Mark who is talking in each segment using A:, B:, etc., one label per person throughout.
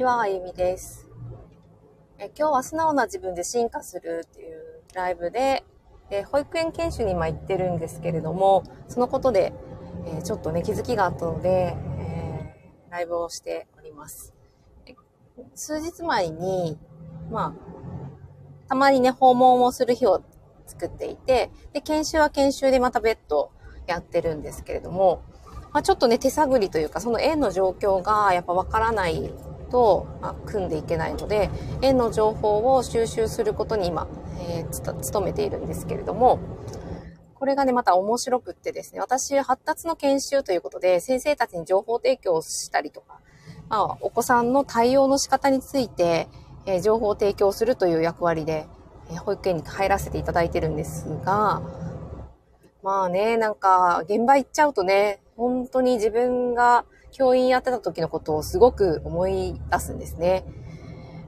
A: ちは、あゆみです。え今日は素直な自分で進化するっていうライブで、え保育園研修に今行ってるんですけれども、そのことで、えちょっとね、気づきがあったので、えー、ライブをしております。数日前に、まあ、たまにね、訪問をする日を作っていて、で、研修は研修でまた別途やってるんですけれども、まあ、ちょっとね、手探りというか、その園の状況がやっぱわからないと、まあ、組んでいけないので、園の情報を収集することに今、えー、努めているんですけれども、これがね、また面白くってですね、私、発達の研修ということで、先生たちに情報提供したりとか、まあ、お子さんの対応の仕方について、えー、情報を提供するという役割で、えー、保育園に入らせていただいてるんですが、まあね、なんか、現場行っちゃうとね、本当に自分が教員やってた時のことをすごく思い出すんですね。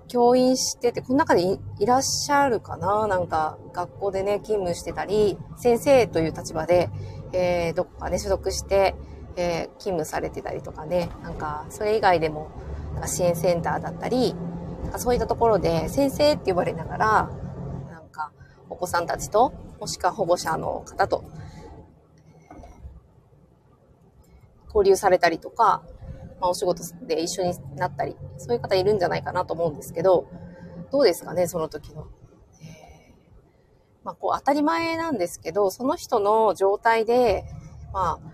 A: 教員してて、この中でいらっしゃるかな？なんか、学校でね、勤務してたり、先生という立場で、えー、どこかね、所属して、えー、勤務されてたりとかね、なんか、それ以外でも、なんか支援センターだったり、なんかそういったところで、先生って呼ばれながら、なんか、お子さんたちと、もしくは保護者の方と、交流されたりとか、まあ、お仕事で一緒になったり、そういう方いるんじゃないかなと思うんですけど、どうですかね、その時の。まあ、こう当たり前なんですけど、その人の状態で、まあ、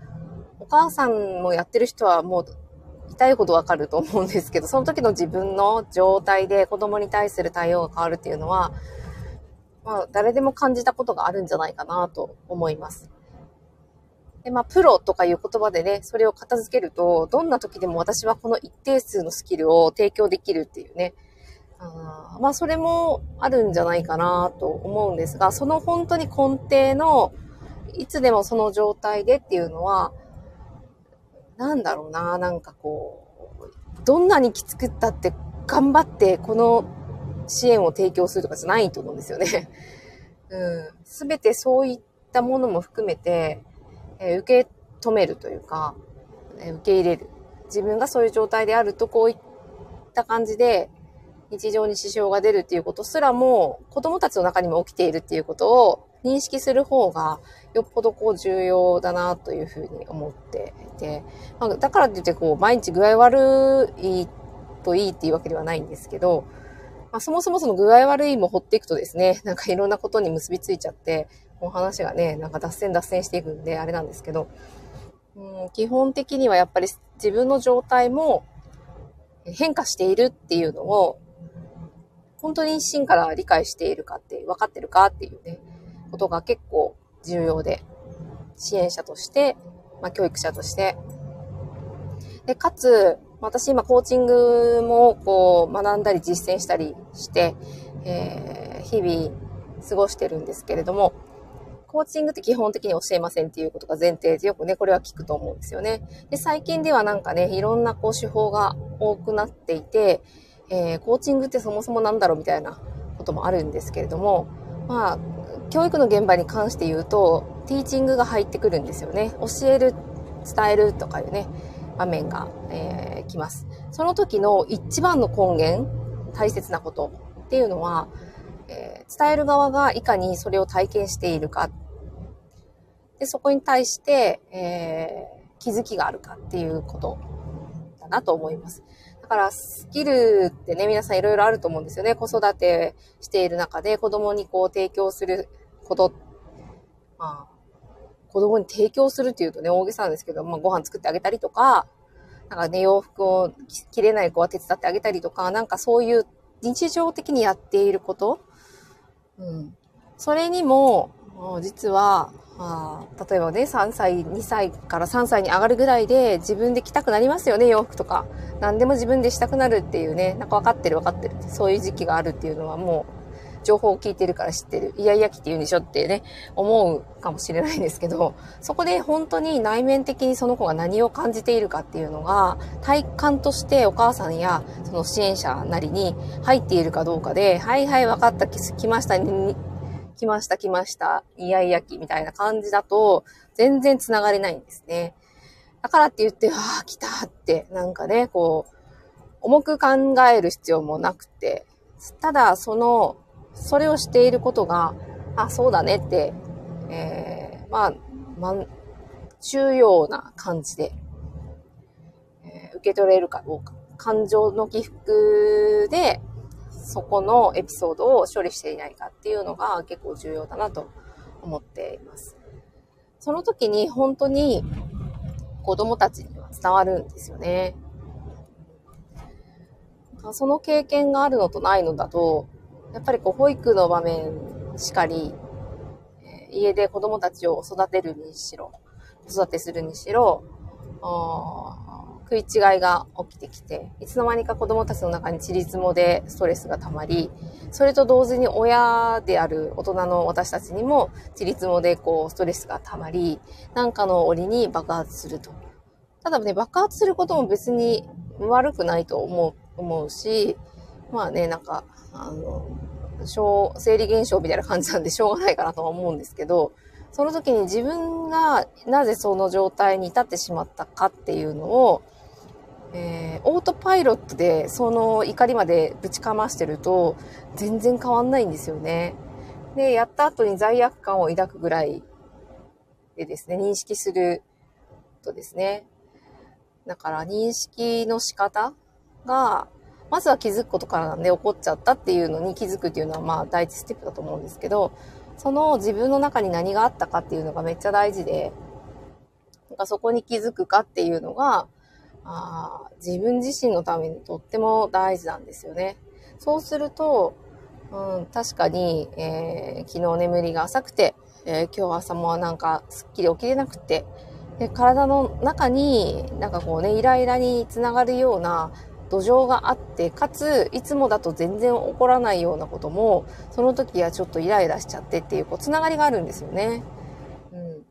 A: お母さんもやってる人はもう痛いほどわかると思うんですけど、その時の自分の状態で子供に対する対応が変わるっていうのは、まあ、誰でも感じたことがあるんじゃないかなと思います。で、まあ、プロとかいう言葉でね、それを片付けると、どんな時でも私はこの一定数のスキルを提供できるっていうね。あまあ、それもあるんじゃないかなと思うんですが、その本当に根底の、いつでもその状態でっていうのは、なんだろうな、なんかこう、どんなにきつくったって頑張ってこの支援を提供するとかじゃないと思うんですよね。うん。すべてそういったものも含めて、え受け止めるというか、え受け入れる。自分がそういう状態であると、こういった感じで、日常に支障が出るっていうことすらも、子供たちの中にも起きているっていうことを認識する方が、よっぽどこう重要だなというふうに思っていて、まあ、だからといってこう、毎日具合悪いといいっていうわけではないんですけど、まあ、そもそもその具合悪いも掘っていくとですね、なんかいろんなことに結びついちゃって、もう話がね、なんか脱線脱線していくんで、あれなんですけど、うん、基本的にはやっぱり自分の状態も変化しているっていうのを、本当に真から理解しているかって、分かってるかっていうね、ことが結構重要で、支援者として、まあ、教育者として、で、かつ、私今コーチングもこう学んだり実践したりして、えー、日々過ごしてるんですけれども、コーチングって基本的に教えませんっていうことが前提でよくね、これは聞くと思うんですよね。で、最近ではなんかね、いろんなこう手法が多くなっていて、えー、コーチングってそもそもなんだろうみたいなこともあるんですけれども、まあ、教育の現場に関して言うと、ティーチングが入ってくるんですよね。教える、伝えるとかいうね、場面が、えー、来ます。その時の一番の根源、大切なことっていうのは、えー、伝える側がいかにそれを体験しているか。で、そこに対して、えー、気づきがあるかっていうことだなと思います。だから、スキルってね、皆さんいろいろあると思うんですよね。子育てしている中で子供にこう提供すること。まあ、子供に提供するっていうとね、大げさなんですけど、まあ、ご飯作ってあげたりとか、なんかね、洋服を着れない子は手伝ってあげたりとか、なんかそういう日常的にやっていることうん。それにも、実は、あ例えばね、3歳、2歳から3歳に上がるぐらいで自分で着たくなりますよね、洋服とか。何でも自分でしたくなるっていうね、なんか分かってる分かってる。そういう時期があるっていうのはもう情報を聞いてるから知ってる。いやいやきって言うんでしょってね、思うかもしれないんですけど、そこで本当に内面的にその子が何を感じているかっていうのが、体感としてお母さんやその支援者なりに入っているかどうかで、はいはい分かった、来ました、ね、来ました、来ました、いやいやきみたいな感じだと、全然繋がれないんですね。だからって言って、ああ、来たって、なんかね、こう、重く考える必要もなくて、ただその、それをしていることが、あ、そうだねって、えー、まあ、まん、重要な感じで、えー、受け取れるかどうか。感情の起伏で、そこのエピソードを処理していないかっていうのが結構重要だなと思っています。その時に本当に子供たちには伝わるんですよね。その経験があるのとないのだと、やっぱりこう保育の場面しかり、家で子供たちを育てるにしろ、子育てするにしろ、食い違いが起きてきて、いつの間にか子供たちの中にちりつもでストレスが溜まり、それと同時に親である大人の私たちにもちりつもでこうストレスが溜まり、なんかの折に爆発すると。ただね、爆発することも別に悪くないと思う、思うし、まあね、なんか、あの、生理現象みたいな感じなんでしょうがないかなとは思うんですけど、その時に自分がなぜその状態に至ってしまったかっていうのを、えー、オートパイロットでその怒りまでぶちかましてると全然変わんないんですよね。で、やった後に罪悪感を抱くぐらいでですね、認識するとですね。だから認識の仕方が、まずは気づくことからなんで怒っちゃったっていうのに気づくっていうのはまあ第一ステップだと思うんですけど、その自分の中に何があったかっていうのがめっちゃ大事で、なんかそこに気づくかっていうのが、あ自分自身のためにとっても大事なんですよね。そうすると、うん、確かに、えー、昨日眠りが浅くて、えー、今日朝もなんかすっきり起きれなくて、で体の中になんかこうね、イライラにつながるような土壌があって、かつ、いつもだと全然起こらないようなことも、その時はちょっとイライラしちゃってっていう、こう、つながりがあるんですよね。うん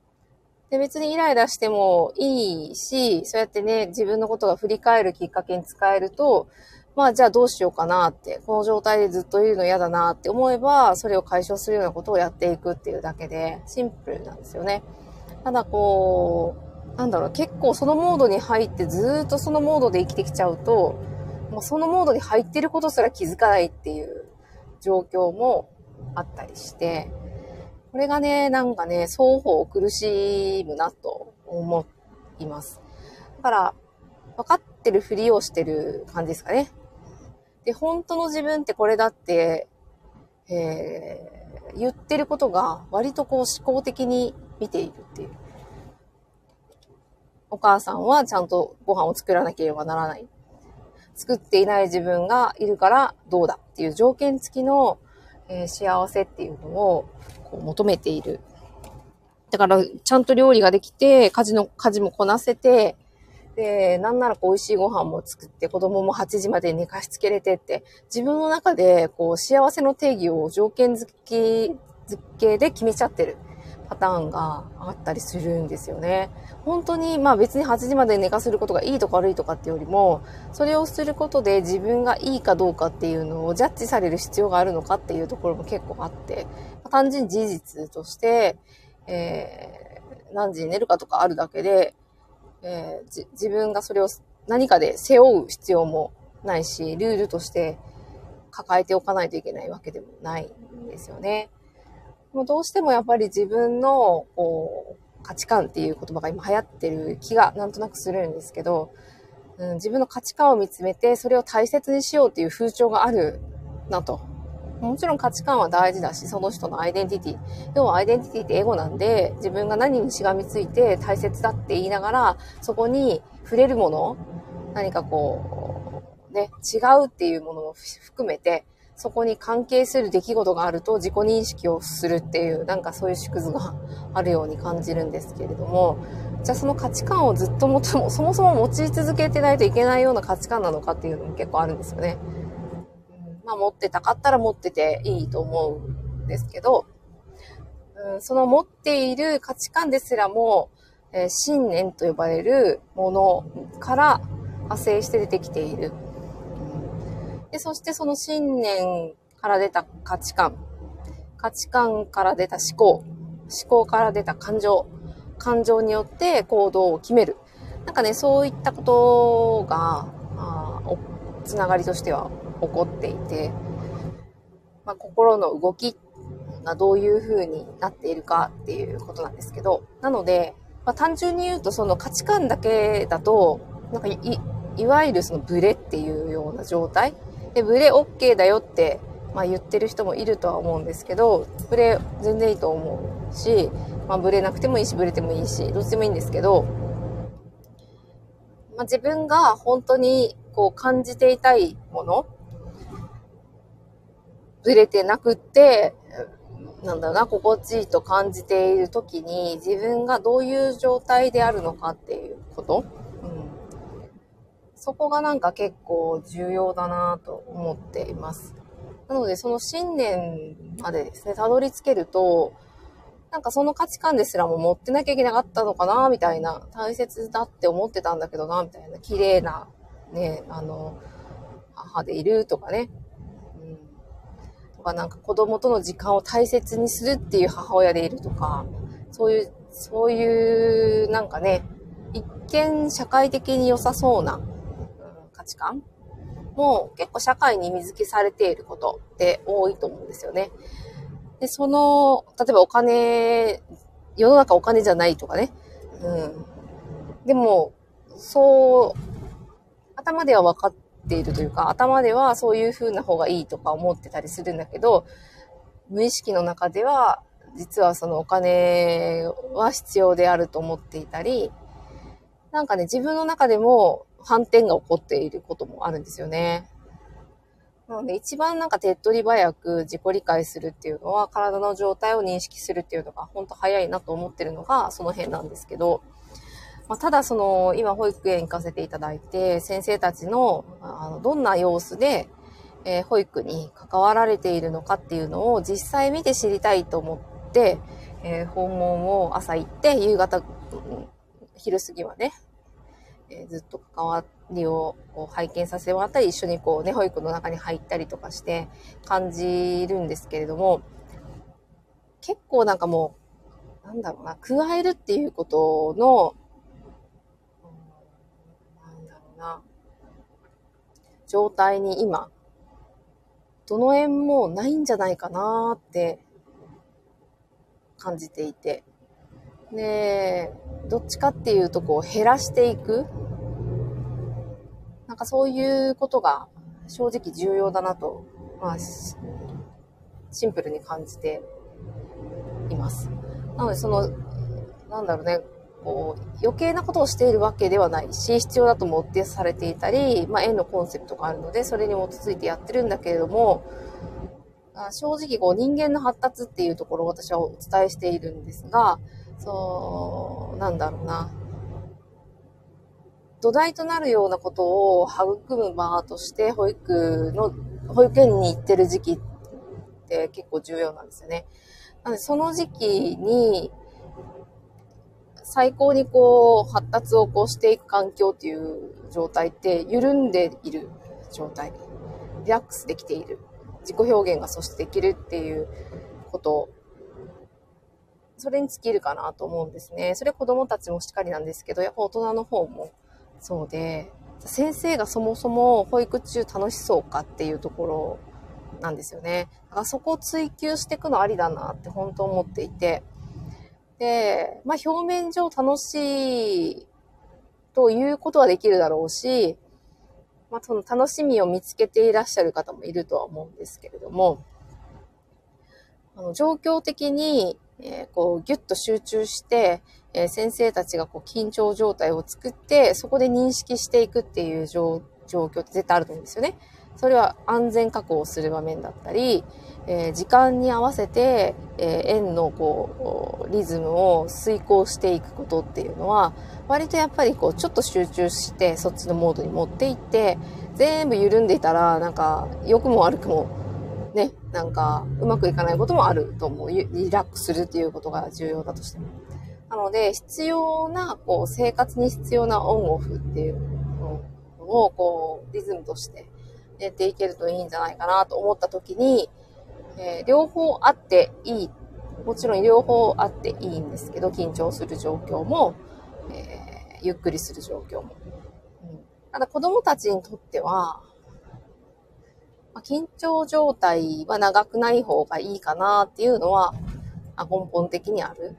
A: で、別にイライラしてもいいし、そうやってね、自分のことが振り返るきっかけに使えると、まあじゃあどうしようかなって、この状態でずっといるの嫌だなって思えば、それを解消するようなことをやっていくっていうだけで、シンプルなんですよね。ただこう、なんだろう、結構そのモードに入ってずっとそのモードで生きてきちゃうと、もうそのモードに入ってることすら気づかないっていう状況もあったりして、これがね、なんかね、双方苦しむなと思います。だから、分かってるふりをしてる感じですかね。で、本当の自分ってこれだって、えー、言ってることが割とこう思考的に見ているっていう。お母さんはちゃんとご飯を作らなければならない。作っていない自分がいるからどうだっていう条件付きの、えー、幸せっていうのをこう求めている。だから、ちゃんと料理ができて、家事の、家事もこなせて、で、なんならこう美味しいご飯も作って、子供も8時まで寝かしつけれてって、自分の中でこう幸せの定義を条件付き、付けで決めちゃってるパターンがあったりするんですよね。本当に、まあ別に8時まで寝かせることがいいとか悪いとかっていうよりも、それをすることで自分がいいかどうかっていうのをジャッジされる必要があるのかっていうところも結構あって、単純に事実として、えー、何時に寝るかとかあるだけで、えー、自分がそれを何かで背負う必要もないし、ルールとして抱えておかないといけないわけでもないんですよね。もうどうしてもやっぱり自分のこう価値観っていう言葉が今流行ってる気がなんとなくするんですけど、うん、自分の価値観を見つめてそれを大切にしようっていう風潮があるなともちろん価値観は大事だし、その人のアイデンティティ。要はアイデンティティってエゴなんで、自分が何にしがみついて大切だって言いながら、そこに触れるもの、何かこう、ね、違うっていうものも含めて、そこに関係する出来事があると自己認識をするっていう、なんかそういう縮図があるように感じるんですけれども、じゃあその価値観をずっともとも、そもそも持ち続けてないといけないような価値観なのかっていうのも結構あるんですよね。まあ持ってたかったら持ってていいと思うんですけど、うん、その持っている価値観ですらも、えー、信念と呼ばれるものから派生して出てきている。で、そしてその信念から出た価値観、価値観から出た思考、思考から出た感情、感情によって行動を決める。なんかね、そういったことが、あつながりとしては起こっていて、まあ、心の動きがどういう風になっているかっていうことなんですけど、なので、まあ、単純に言うとその価値観だけだと、なんかい、いわゆるそのブレっていうような状態で、ブレ OK だよって、まあ、言ってる人もいるとは思うんですけど、ブレ全然いいと思うし、まあ、ブレなくてもいいし、ブレてもいいし、どっちでもいいんですけど、まあ、自分が本当にこう感じていたいもの、ブレてなくって、なんだろうな、心地いいと感じている時に自分がどういう状態であるのかっていうこと、そこがなんか結構重要だなと思っています。なのでその信念までですね、たどり着けると、なんかその価値観ですらも持ってなきゃいけなかったのかな、みたいな、大切だって思ってたんだけどな、みたいな、綺麗な、ね、あの、母でいるとかね、うん。とかなんか子供との時間を大切にするっていう母親でいるとか、そういう、そういう、なんかね、一見社会的に良さそうな、値観も結構社会に水付けされていることって多いと思うんですよね。で、その、例えばお金、世の中お金じゃないとかね。うん。でも、そう、頭では分かっているというか、頭ではそういう風な方がいいとか思ってたりするんだけど、無意識の中では、実はそのお金は必要であると思っていたり、なんかね、自分の中でも反転が起こっていることもあるんですよね。なので一番なんか手っ取り早く自己理解するっていうのは体の状態を認識するっていうのが本当早いなと思ってるのがその辺なんですけど、まあ、ただその今保育園行かせていただいて先生たちのあのどんな様子で、え、保育に関わられているのかっていうのを実際見て知りたいと思って、え、訪問を朝行って夕方、昼過ぎはね、えー、ずっと関わりをこう拝見させてもらったり、一緒にこうね、保育の中に入ったりとかして感じるんですけれども、結構なんかもう、なんだろうな、加えるっていうことの、なんだろうな、状態に今、どの縁もないんじゃないかなって感じていて。で、どっちかっていうとこう減らしていく。なんかそういうことが正直重要だなと、まあ、シンプルに感じています。なのでその、なんだろうね、こう余計なことをしているわけではないし、必要だと思ってされていたり、まあ、円のコンセプトがあるので、それに基づいてやってるんだけれども、正直こう人間の発達っていうところを私はお伝えしているんですが、そう、なんだろうな。土台となるようなことを育む場として保育の、保育園に行ってる時期って結構重要なんですよね。なのでその時期に最高にこう発達をこうしていく環境っていう状態って緩んでいる状態。リラックスできている。自己表現がそしてできるっていうことそれに尽きるかなと思うんですね。それ子供たちもしっかりなんですけど、やっぱ大人の方もそうで、先生がそもそも保育中楽しそうかっていうところなんですよね。だからそこを追求していくのありだなって本当思っていて。で、まあ表面上楽しいということはできるだろうし、まあその楽しみを見つけていらっしゃる方もいるとは思うんですけれども、あの状況的にえー、こうギュッと集中して、えー、先生たちがこう緊張状態を作って、そこで認識していくっていう状況って絶対あると思うんですよね。それは安全確保をする場面だったり、えー、時間に合わせて、え円のこうリズムを遂行していくことっていうのは割とやっぱりこうちょっと集中してそっちのモードに持っていって全部緩んでいたらなんか良くも悪くもね、なんかうまくいかないこともあると思う。リラックスするっていうことが重要だとしても。なので、必要な、こう、生活に必要なオンオフっていうのを、こう、リズムとしてやっていけるといいんじゃないかなと思った時に、えー、両方あっていい。もちろん両方あっていいんですけど、緊張する状況も、えー、ゆっくりする状況も。うん、ただ子供たちにとっては、まあ、緊張状態は長くない方がいいかなっていうのは、あ根本的にある。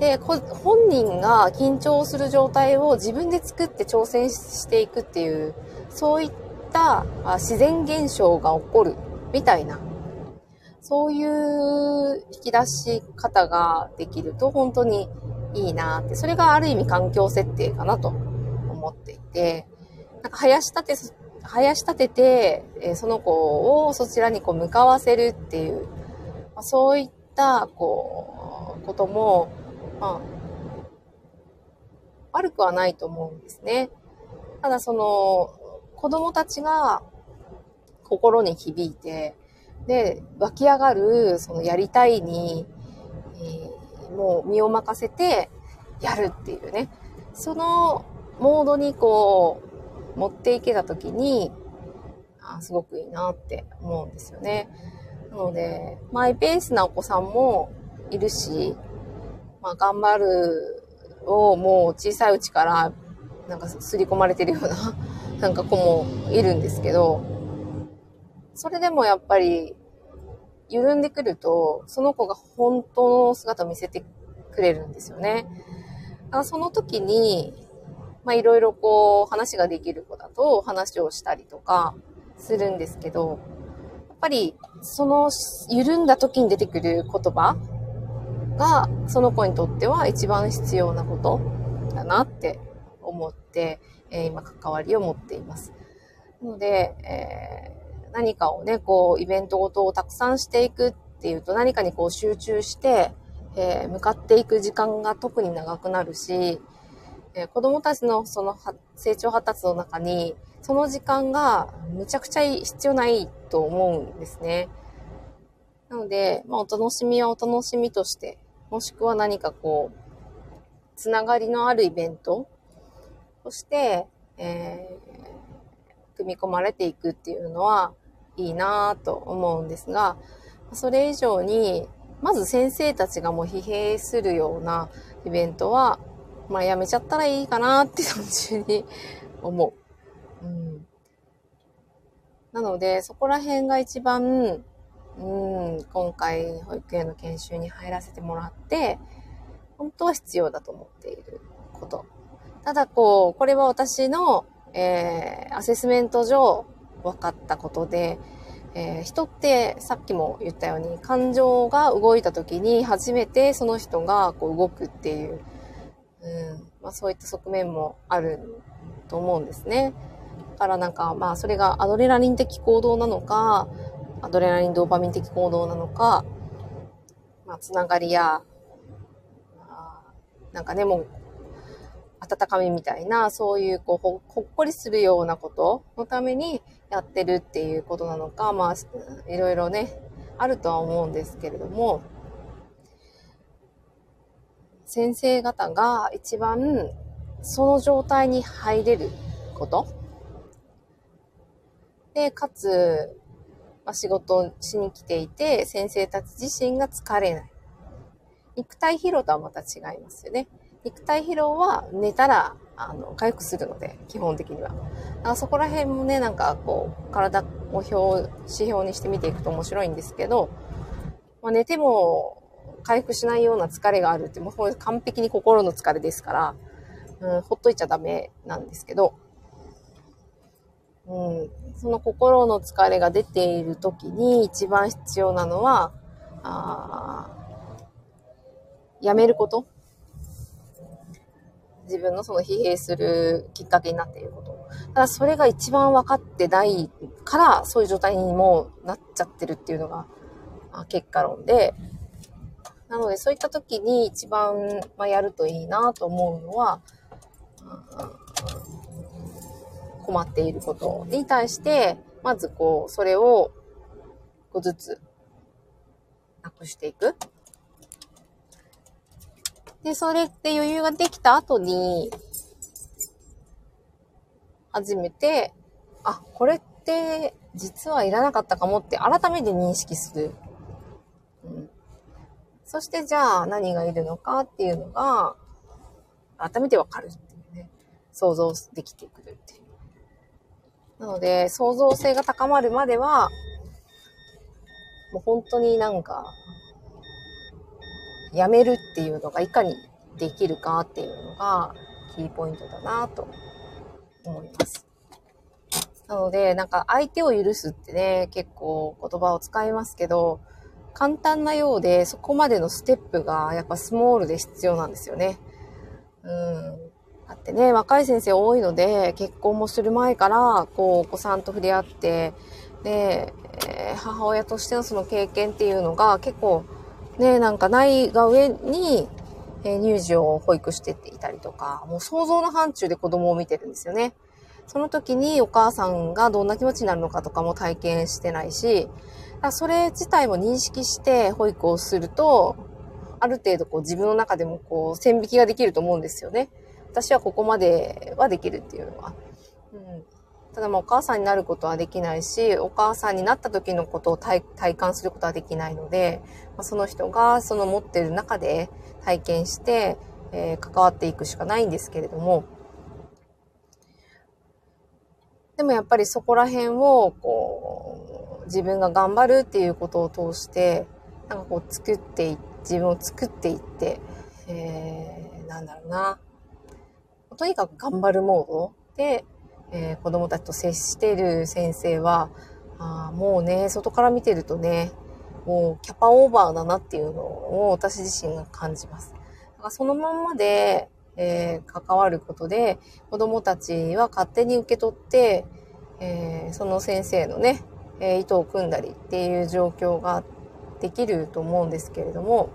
A: で、本人が緊張する状態を自分で作って挑戦していくっていう、そういった自然現象が起こるみたいな、そういう引き出し方ができると本当にいいなって、それがある意味環境設定かなと思っていて、なんか林立て、林立てて、えその子をそちらにこう向かわせるっていう、まあ、そういった、こう、ことも、まあ、悪くはないと思うんですね。ただその、子供たちが心に響いて、で、湧き上がる、そのやりたいに、えー、もう身を任せてやるっていうね。そのモードにこう、持っていけたときに、あすごくいいなって思うんですよね。なので、マイペースなお子さんもいるし、まあ、頑張るをもう小さいうちからなんか刷り込まれてるような なんか子もいるんですけど、それでもやっぱり緩んでくると、その子が本当の姿を見せてくれるんですよね。だからその時に、まあいろいろこう話ができる子だと話をしたりとかするんですけど、やっぱりその緩んだ時に出てくる言葉がその子にとっては一番必要なことだなって思って、えー、今関わりを持っています。なので、えー、何かをね、こう、イベントごとをたくさんしていくっていうと何かにこう集中して、えー、向かっていく時間が特に長くなるし、え子供たちのその成長発達の中に、その時間がむちゃくちゃ必要ないと思うんですね。なので、まあ、お楽しみはお楽しみとして、もしくは何かこう、つながりのあるイベントとして、えー、組み込まれていくっていうのはいいなぁと思うんですが、それ以上に、まず先生たちがもう疲弊するようなイベントは、まあやめちゃったらいいかなって単純に思う。うん。なので、そこら辺が一番、うん、今回保育園の研修に入らせてもらって、本当は必要だと思っていること。ただこう、これは私の、えー、アセスメント上分かったことで、えー、人ってさっきも言ったように感情が動いた時に初めてその人がこう動くっていう、うんまあ、そういった側面もあると思うんですね。だからなんかまあそれがアドレナリン的行動なのか、アドレナリン、ドーパミン的行動なのか、まあ、つながりや、なんかね、もう、温かみみたいな、そういう、こうほ、ほっこりするようなことのためにやってるっていうことなのか、まあ、いろいろね、あるとは思うんですけれども、先生方が一番その状態に入れることで、かつ、まあ、仕事しに来ていて、先生たち自身が疲れない。肉体疲労とはまた違いますよね。肉体疲労は寝たら、あの、回復するので、基本的には。だからそこら辺もね、なんかこう、体を表、指標にして見ていくと面白いんですけど、まあ、寝ても回復しないような疲れがあるって、もう完璧に心の疲れですから、うん、ほっといちゃダメなんですけど、うん、その心の疲れが出ている時に一番必要なのは、あやめること。自分のその疲弊するきっかけになっていること。ただそれが一番分かってないから、そういう状態にもなっちゃってるっていうのが、結果論で、なのでそういった時に一番、まあやるといいなと思うのは、困っていることに対して、まずこう、それを、一個ずつ、なくしていく。で、それって余裕ができた後に、初めて、あ、これって実はいらなかったかもって改めて認識する。そしてじゃあ何がいるのかっていうのが、改めてわかるっていうね。想像できてくるっていう。なので、創造性が高まるまでは、もう本当になんか、やめるっていうのがいかにできるかっていうのがキーポイントだなと思います。なので、なんか相手を許すってね、結構言葉を使いますけど、簡単なようで、そこまでのステップがやっぱスモールで必要なんですよね。うん。だってね、若い先生多いので、結婚もする前から、こう、お子さんと触れ合って、で、えー、母親としてのその経験っていうのが結構、ね、なんかないが上に、えー、乳児を保育していたりとか、もう想像の範疇で子供を見てるんですよね。その時にお母さんがどんな気持ちになるのかとかも体験してないし、それ自体も認識して保育をすると、ある程度こう自分の中でもこう線引きができると思うんですよね。私はここまではできるっていうのは。うん、ただまあお母さんになることはできないし、お母さんになった時のことを体感することはできないので、まあ、その人がその持ってる中で体験して、えー、関わっていくしかないんですけれども、でもやっぱりそこら辺を、こう、自分が頑張るっていうことを通して、なんかこう作ってい、自分を作っていって、えー、なんだろうな。とにかく頑張るモードで、えー、子供たちと接している先生は、あもうね、外から見てるとね、もうキャパオーバーだなっていうのを私自身が感じます。だからそのまんまで、えー、関わることで、子供たちは勝手に受け取って、えー、その先生のね、えー、意図を組んだりっていう状況ができると思うんですけれども、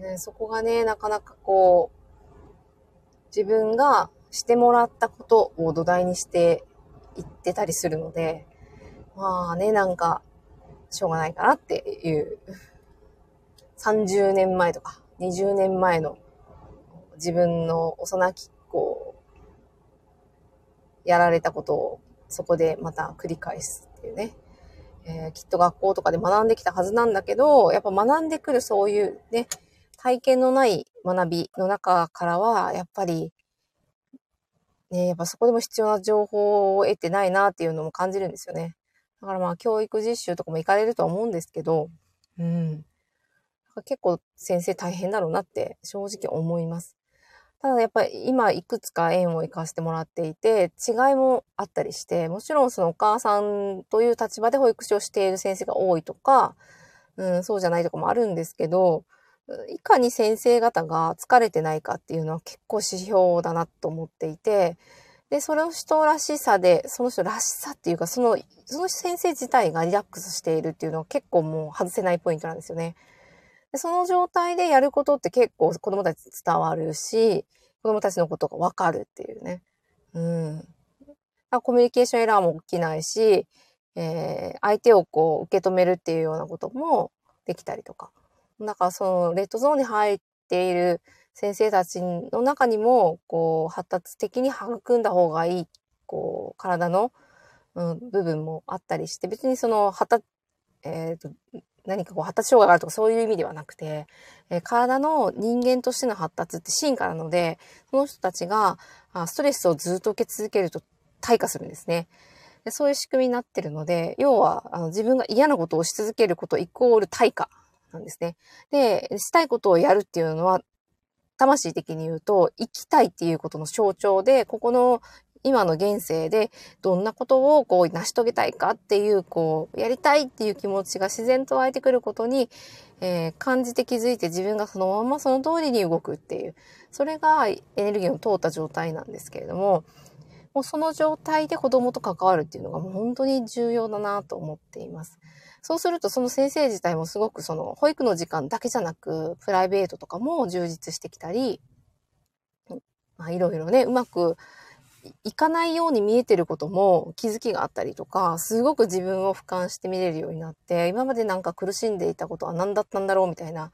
A: えそこがね、なかなかこう、自分がしてもらったことを土台にしていってたりするので、まあね、なんか、しょうがないかなっていう、30年前とか20年前の自分の幼きこう、やられたことをそこでまた繰り返すっていうね。えー、きっと学校とかで学んできたはずなんだけど、やっぱ学んでくるそういうね、体験のない学びの中からは、やっぱり、ね、やっぱそこでも必要な情報を得てないなっていうのも感じるんですよね。だからまあ教育実習とかも行かれるとは思うんですけど、うん。結構先生大変だろうなって正直思います。ただやっぱり今いくつか縁を行かせてもらっていて、違いもあったりして、もちろんそのお母さんという立場で保育士をしている先生が多いとか、うん、そうじゃないとかもあるんですけど、いかに先生方が疲れてないかっていうのは結構指標だなと思っていて、で、その人らしさで、その人らしさっていうか、その、その先生自体がリラックスしているっていうのは結構もう外せないポイントなんですよね。でその状態でやることって結構子供たち伝わるし、子供たちのことがわかるっていうね。うん。コミュニケーションエラーも起きないし、えー、相手をこう受け止めるっていうようなこともできたりとか。だからそのレッドゾーンに入っている先生たちの中にも、こう発達的に育んだ方がいい、こう体の、うん、部分もあったりして、別にその発達、えっ、ー、と、何かこう発達障害があるとかそういう意味ではなくて、えー、体の人間としての発達って進化なので、その人たちがあストレスをずっと受け続けると退化するんですね。でそういう仕組みになってるので、要はあの自分が嫌なことをし続けることイコール退化なんですね。で、したいことをやるっていうのは、魂的に言うと、生きたいっていうことの象徴で、ここの今の現世でどんなことをこう成し遂げたいかっていう、こう、やりたいっていう気持ちが自然と湧いてくることに、えー、感じて気づいて自分がそのままその通りに動くっていう、それがエネルギーの通った状態なんですけれども、もうその状態で子供と関わるっていうのがもう本当に重要だなと思っています。そうするとその先生自体もすごくその保育の時間だけじゃなく、プライベートとかも充実してきたり、まあいろいろね、うまく行かないように見えてることも気づきがあったりとか、すごく自分を俯瞰して見れるようになって、今までなんか苦しんでいたことは何だったんだろうみたいな、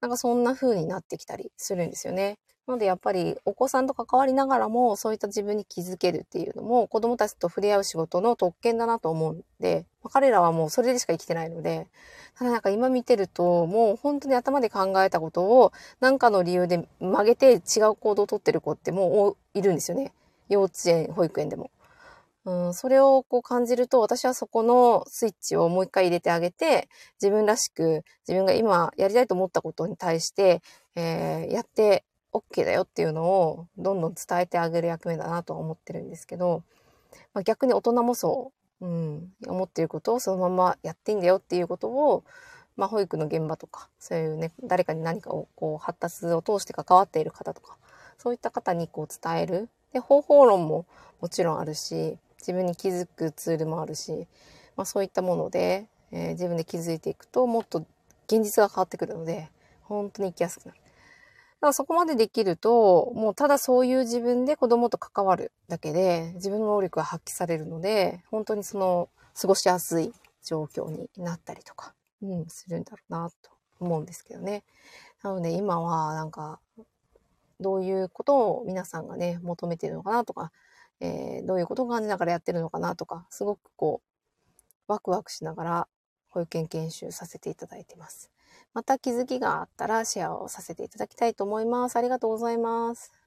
A: なんかそんな風になってきたりするんですよね。なのでやっぱりお子さんと関わりながらもそういった自分に気づけるっていうのも子供たちと触れ合う仕事の特権だなと思うんで、彼らはもうそれでしか生きてないので、ただなんか今見てるともう本当に頭で考えたことを何かの理由で曲げて違う行動をとってる子ってもういるんですよね。幼稚園、保育園でも。うん、それをこう感じると、私はそこのスイッチをもう一回入れてあげて、自分らしく、自分が今やりたいと思ったことに対して、えー、やって OK だよっていうのをどんどん伝えてあげる役目だなとは思ってるんですけど、まあ、逆に大人もそう、うん、思っていることをそのままやっていいんだよっていうことを、まあ、保育の現場とか、そういうね、誰かに何かをこう発達を通して関わっている方とか、そういった方にこう伝える。で、方法論ももちろんあるし、自分に気づくツールもあるし、まあ、そういったもので、えー、自分で気づいていくともっと現実が変わってくるので本当に生きやすくなる。だからそこまでできるともうただそういう自分で子供と関わるだけで自分の能力が発揮されるので本当にその過ごしやすい状況になったりとか、うん、するんだろうなと思うんですけどね。なので今はなんかどういうことを皆さんがね求めてるのかなとかえー、どういうことを感じながらやってるのかなとか、すごくこう、ワクワクしながら保育園研修させていただいてます。また気づきがあったらシェアをさせていただきたいと思います。ありがとうございます。